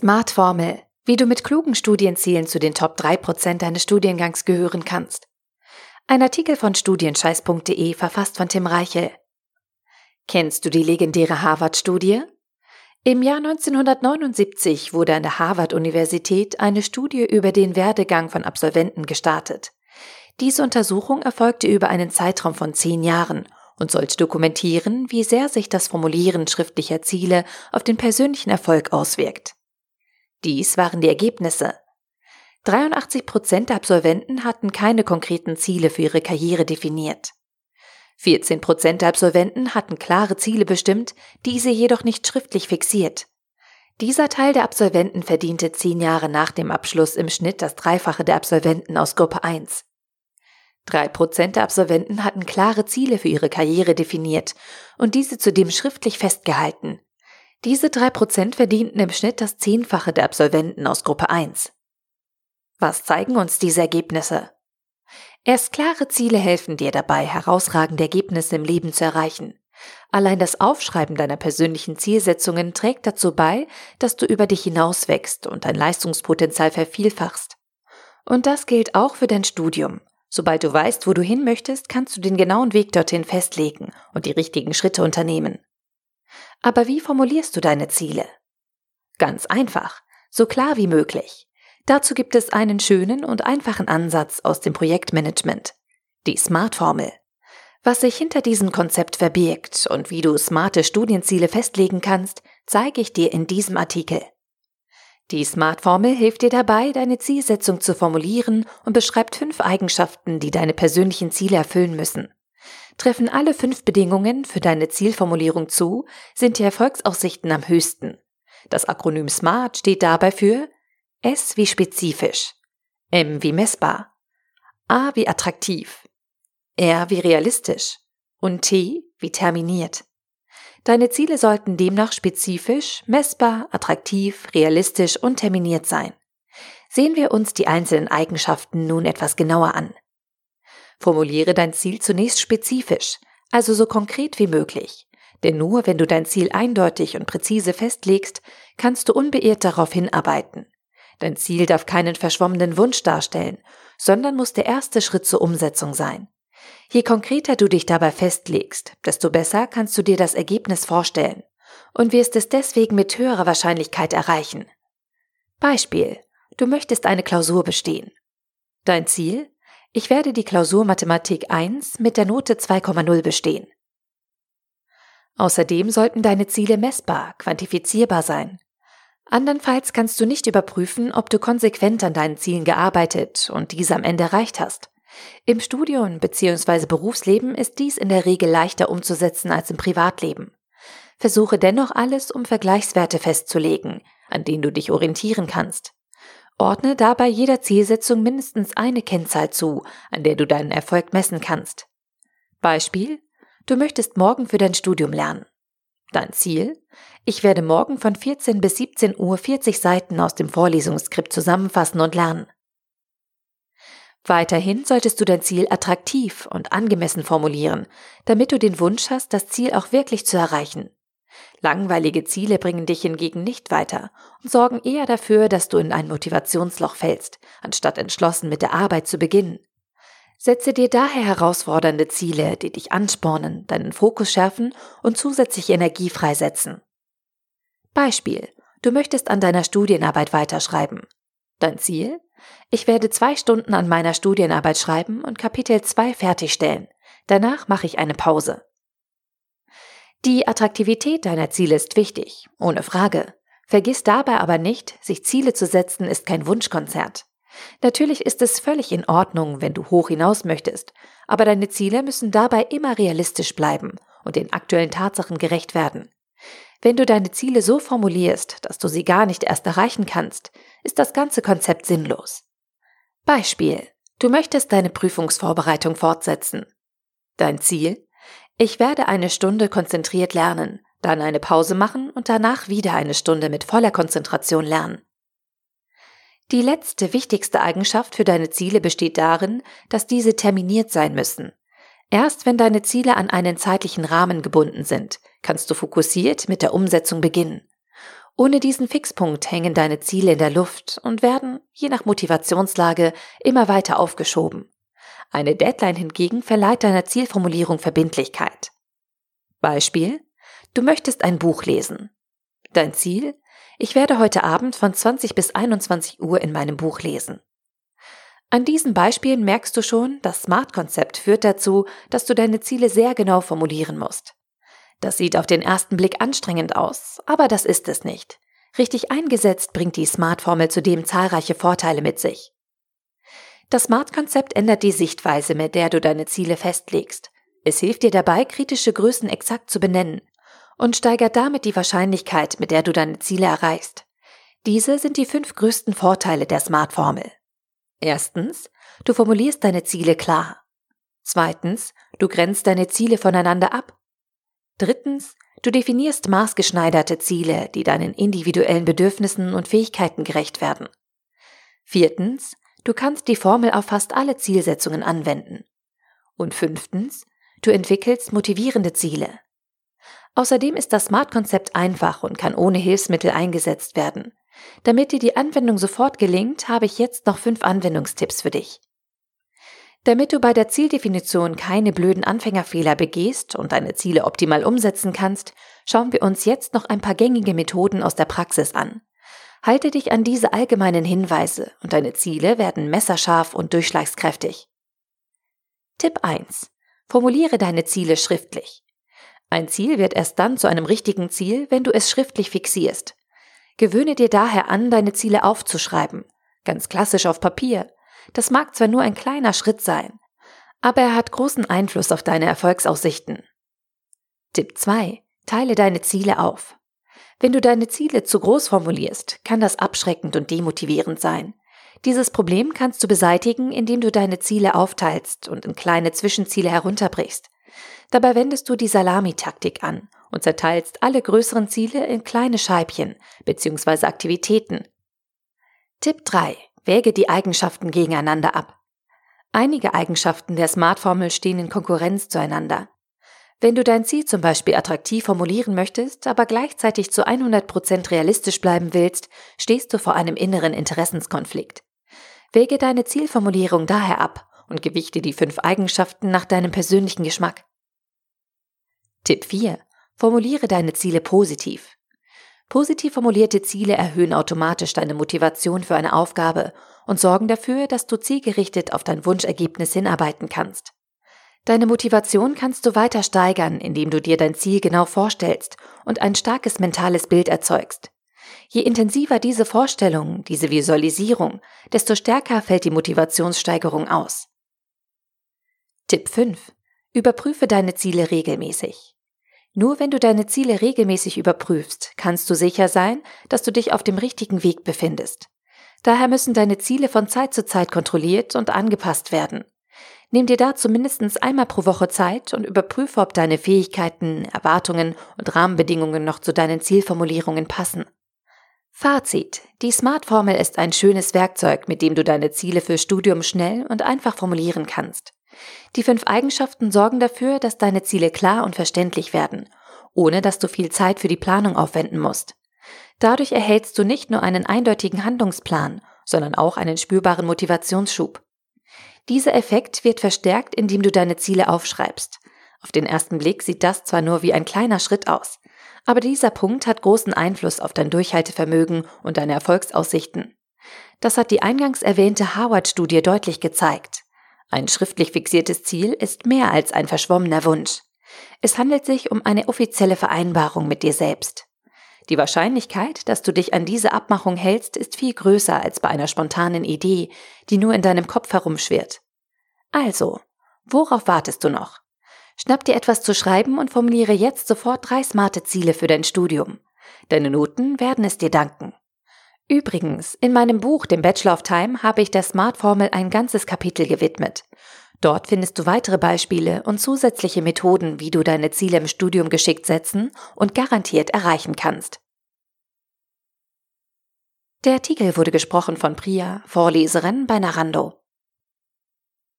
Smart Formel, wie du mit klugen Studienzielen zu den Top 3% deines Studiengangs gehören kannst. Ein Artikel von studienscheiß.de verfasst von Tim Reichel. Kennst du die legendäre Harvard-Studie? Im Jahr 1979 wurde an der Harvard-Universität eine Studie über den Werdegang von Absolventen gestartet. Diese Untersuchung erfolgte über einen Zeitraum von zehn Jahren und sollte dokumentieren, wie sehr sich das Formulieren schriftlicher Ziele auf den persönlichen Erfolg auswirkt. Dies waren die Ergebnisse. 83 Prozent der Absolventen hatten keine konkreten Ziele für ihre Karriere definiert. 14 Prozent der Absolventen hatten klare Ziele bestimmt, diese jedoch nicht schriftlich fixiert. Dieser Teil der Absolventen verdiente zehn Jahre nach dem Abschluss im Schnitt das Dreifache der Absolventen aus Gruppe 1. Drei Prozent der Absolventen hatten klare Ziele für ihre Karriere definiert und diese zudem schriftlich festgehalten. Diese drei Prozent verdienten im Schnitt das Zehnfache der Absolventen aus Gruppe 1. Was zeigen uns diese Ergebnisse? Erst klare Ziele helfen dir dabei, herausragende Ergebnisse im Leben zu erreichen. Allein das Aufschreiben deiner persönlichen Zielsetzungen trägt dazu bei, dass du über dich hinauswächst und dein Leistungspotenzial vervielfachst. Und das gilt auch für dein Studium. Sobald du weißt, wo du hin möchtest, kannst du den genauen Weg dorthin festlegen und die richtigen Schritte unternehmen. Aber wie formulierst du deine Ziele? Ganz einfach, so klar wie möglich. Dazu gibt es einen schönen und einfachen Ansatz aus dem Projektmanagement, die Smart-Formel. Was sich hinter diesem Konzept verbirgt und wie du smarte Studienziele festlegen kannst, zeige ich dir in diesem Artikel. Die Smart-Formel hilft dir dabei, deine Zielsetzung zu formulieren und beschreibt fünf Eigenschaften, die deine persönlichen Ziele erfüllen müssen. Treffen alle fünf Bedingungen für deine Zielformulierung zu, sind die Erfolgsaussichten am höchsten. Das Akronym SMART steht dabei für S wie spezifisch, M wie messbar, A wie attraktiv, R wie realistisch und T wie terminiert. Deine Ziele sollten demnach spezifisch, messbar, attraktiv, realistisch und terminiert sein. Sehen wir uns die einzelnen Eigenschaften nun etwas genauer an. Formuliere dein Ziel zunächst spezifisch, also so konkret wie möglich. Denn nur wenn du dein Ziel eindeutig und präzise festlegst, kannst du unbeirrt darauf hinarbeiten. Dein Ziel darf keinen verschwommenen Wunsch darstellen, sondern muss der erste Schritt zur Umsetzung sein. Je konkreter du dich dabei festlegst, desto besser kannst du dir das Ergebnis vorstellen und wirst es deswegen mit höherer Wahrscheinlichkeit erreichen. Beispiel. Du möchtest eine Klausur bestehen. Dein Ziel? Ich werde die Klausur Mathematik 1 mit der Note 2,0 bestehen. Außerdem sollten deine Ziele messbar, quantifizierbar sein. Andernfalls kannst du nicht überprüfen, ob du konsequent an deinen Zielen gearbeitet und diese am Ende erreicht hast. Im Studium bzw. Berufsleben ist dies in der Regel leichter umzusetzen als im Privatleben. Versuche dennoch alles, um Vergleichswerte festzulegen, an denen du dich orientieren kannst. Ordne dabei jeder Zielsetzung mindestens eine Kennzahl zu, an der du deinen Erfolg messen kannst. Beispiel, du möchtest morgen für dein Studium lernen. Dein Ziel? Ich werde morgen von 14 bis 17 Uhr 40 Seiten aus dem Vorlesungsskript zusammenfassen und lernen. Weiterhin solltest du dein Ziel attraktiv und angemessen formulieren, damit du den Wunsch hast, das Ziel auch wirklich zu erreichen. Langweilige Ziele bringen dich hingegen nicht weiter und sorgen eher dafür, dass du in ein Motivationsloch fällst, anstatt entschlossen mit der Arbeit zu beginnen. Setze dir daher herausfordernde Ziele, die dich anspornen, deinen Fokus schärfen und zusätzlich Energie freisetzen. Beispiel. Du möchtest an deiner Studienarbeit weiterschreiben. Dein Ziel? Ich werde zwei Stunden an meiner Studienarbeit schreiben und Kapitel 2 fertigstellen. Danach mache ich eine Pause. Die Attraktivität deiner Ziele ist wichtig, ohne Frage. Vergiss dabei aber nicht, sich Ziele zu setzen ist kein Wunschkonzert. Natürlich ist es völlig in Ordnung, wenn du hoch hinaus möchtest, aber deine Ziele müssen dabei immer realistisch bleiben und den aktuellen Tatsachen gerecht werden. Wenn du deine Ziele so formulierst, dass du sie gar nicht erst erreichen kannst, ist das ganze Konzept sinnlos. Beispiel. Du möchtest deine Prüfungsvorbereitung fortsetzen. Dein Ziel? Ich werde eine Stunde konzentriert lernen, dann eine Pause machen und danach wieder eine Stunde mit voller Konzentration lernen. Die letzte wichtigste Eigenschaft für deine Ziele besteht darin, dass diese terminiert sein müssen. Erst wenn deine Ziele an einen zeitlichen Rahmen gebunden sind, kannst du fokussiert mit der Umsetzung beginnen. Ohne diesen Fixpunkt hängen deine Ziele in der Luft und werden, je nach Motivationslage, immer weiter aufgeschoben. Eine Deadline hingegen verleiht deiner Zielformulierung Verbindlichkeit. Beispiel Du möchtest ein Buch lesen. Dein Ziel? Ich werde heute Abend von 20 bis 21 Uhr in meinem Buch lesen. An diesen Beispielen merkst du schon, das Smart-Konzept führt dazu, dass du deine Ziele sehr genau formulieren musst. Das sieht auf den ersten Blick anstrengend aus, aber das ist es nicht. Richtig eingesetzt bringt die Smart-Formel zudem zahlreiche Vorteile mit sich. Das Smart-Konzept ändert die Sichtweise, mit der du deine Ziele festlegst. Es hilft dir dabei, kritische Größen exakt zu benennen und steigert damit die Wahrscheinlichkeit, mit der du deine Ziele erreichst. Diese sind die fünf größten Vorteile der Smart-Formel. Erstens, du formulierst deine Ziele klar. Zweitens, du grenzt deine Ziele voneinander ab. Drittens, du definierst maßgeschneiderte Ziele, die deinen individuellen Bedürfnissen und Fähigkeiten gerecht werden. Viertens, du kannst die Formel auf fast alle Zielsetzungen anwenden. Und fünftens, du entwickelst motivierende Ziele. Außerdem ist das Smart-Konzept einfach und kann ohne Hilfsmittel eingesetzt werden. Damit dir die Anwendung sofort gelingt, habe ich jetzt noch fünf Anwendungstipps für dich. Damit du bei der Zieldefinition keine blöden Anfängerfehler begehst und deine Ziele optimal umsetzen kannst, schauen wir uns jetzt noch ein paar gängige Methoden aus der Praxis an. Halte dich an diese allgemeinen Hinweise und deine Ziele werden messerscharf und durchschlagskräftig. Tipp 1. Formuliere deine Ziele schriftlich. Ein Ziel wird erst dann zu einem richtigen Ziel, wenn du es schriftlich fixierst. Gewöhne dir daher an, deine Ziele aufzuschreiben. Ganz klassisch auf Papier, das mag zwar nur ein kleiner Schritt sein, aber er hat großen Einfluss auf deine Erfolgsaussichten. Tipp 2. Teile deine Ziele auf. Wenn du deine Ziele zu groß formulierst, kann das abschreckend und demotivierend sein. Dieses Problem kannst du beseitigen, indem du deine Ziele aufteilst und in kleine Zwischenziele herunterbrichst. Dabei wendest du die Salamitaktik an und zerteilst alle größeren Ziele in kleine Scheibchen bzw. Aktivitäten. Tipp 3. Wäge die Eigenschaften gegeneinander ab. Einige Eigenschaften der Smart-Formel stehen in Konkurrenz zueinander. Wenn du dein Ziel zum Beispiel attraktiv formulieren möchtest, aber gleichzeitig zu 100% realistisch bleiben willst, stehst du vor einem inneren Interessenskonflikt. Wäge deine Zielformulierung daher ab und gewichte die fünf Eigenschaften nach deinem persönlichen Geschmack. Tipp 4. Formuliere deine Ziele positiv. Positiv formulierte Ziele erhöhen automatisch deine Motivation für eine Aufgabe und sorgen dafür, dass du zielgerichtet auf dein Wunschergebnis hinarbeiten kannst. Deine Motivation kannst du weiter steigern, indem du dir dein Ziel genau vorstellst und ein starkes mentales Bild erzeugst. Je intensiver diese Vorstellung, diese Visualisierung, desto stärker fällt die Motivationssteigerung aus. Tipp 5. Überprüfe deine Ziele regelmäßig. Nur wenn du deine Ziele regelmäßig überprüfst, kannst du sicher sein, dass du dich auf dem richtigen Weg befindest. Daher müssen deine Ziele von Zeit zu Zeit kontrolliert und angepasst werden. Nimm dir dazu mindestens einmal pro Woche Zeit und überprüfe, ob deine Fähigkeiten, Erwartungen und Rahmenbedingungen noch zu deinen Zielformulierungen passen. Fazit. Die Smart-Formel ist ein schönes Werkzeug, mit dem du deine Ziele für Studium schnell und einfach formulieren kannst. Die fünf Eigenschaften sorgen dafür, dass deine Ziele klar und verständlich werden, ohne dass du viel Zeit für die Planung aufwenden musst. Dadurch erhältst du nicht nur einen eindeutigen Handlungsplan, sondern auch einen spürbaren Motivationsschub. Dieser Effekt wird verstärkt, indem du deine Ziele aufschreibst. Auf den ersten Blick sieht das zwar nur wie ein kleiner Schritt aus, aber dieser Punkt hat großen Einfluss auf dein Durchhaltevermögen und deine Erfolgsaussichten. Das hat die eingangs erwähnte Harvard-Studie deutlich gezeigt. Ein schriftlich fixiertes Ziel ist mehr als ein verschwommener Wunsch. Es handelt sich um eine offizielle Vereinbarung mit dir selbst. Die Wahrscheinlichkeit, dass du dich an diese Abmachung hältst, ist viel größer als bei einer spontanen Idee, die nur in deinem Kopf herumschwirrt. Also, worauf wartest du noch? Schnapp dir etwas zu schreiben und formuliere jetzt sofort drei smarte Ziele für dein Studium. Deine Noten werden es dir danken. Übrigens, in meinem Buch, dem Bachelor of Time, habe ich der Smart-Formel ein ganzes Kapitel gewidmet. Dort findest du weitere Beispiele und zusätzliche Methoden, wie du deine Ziele im Studium geschickt setzen und garantiert erreichen kannst. Der Artikel wurde gesprochen von Priya, Vorleserin bei Narando.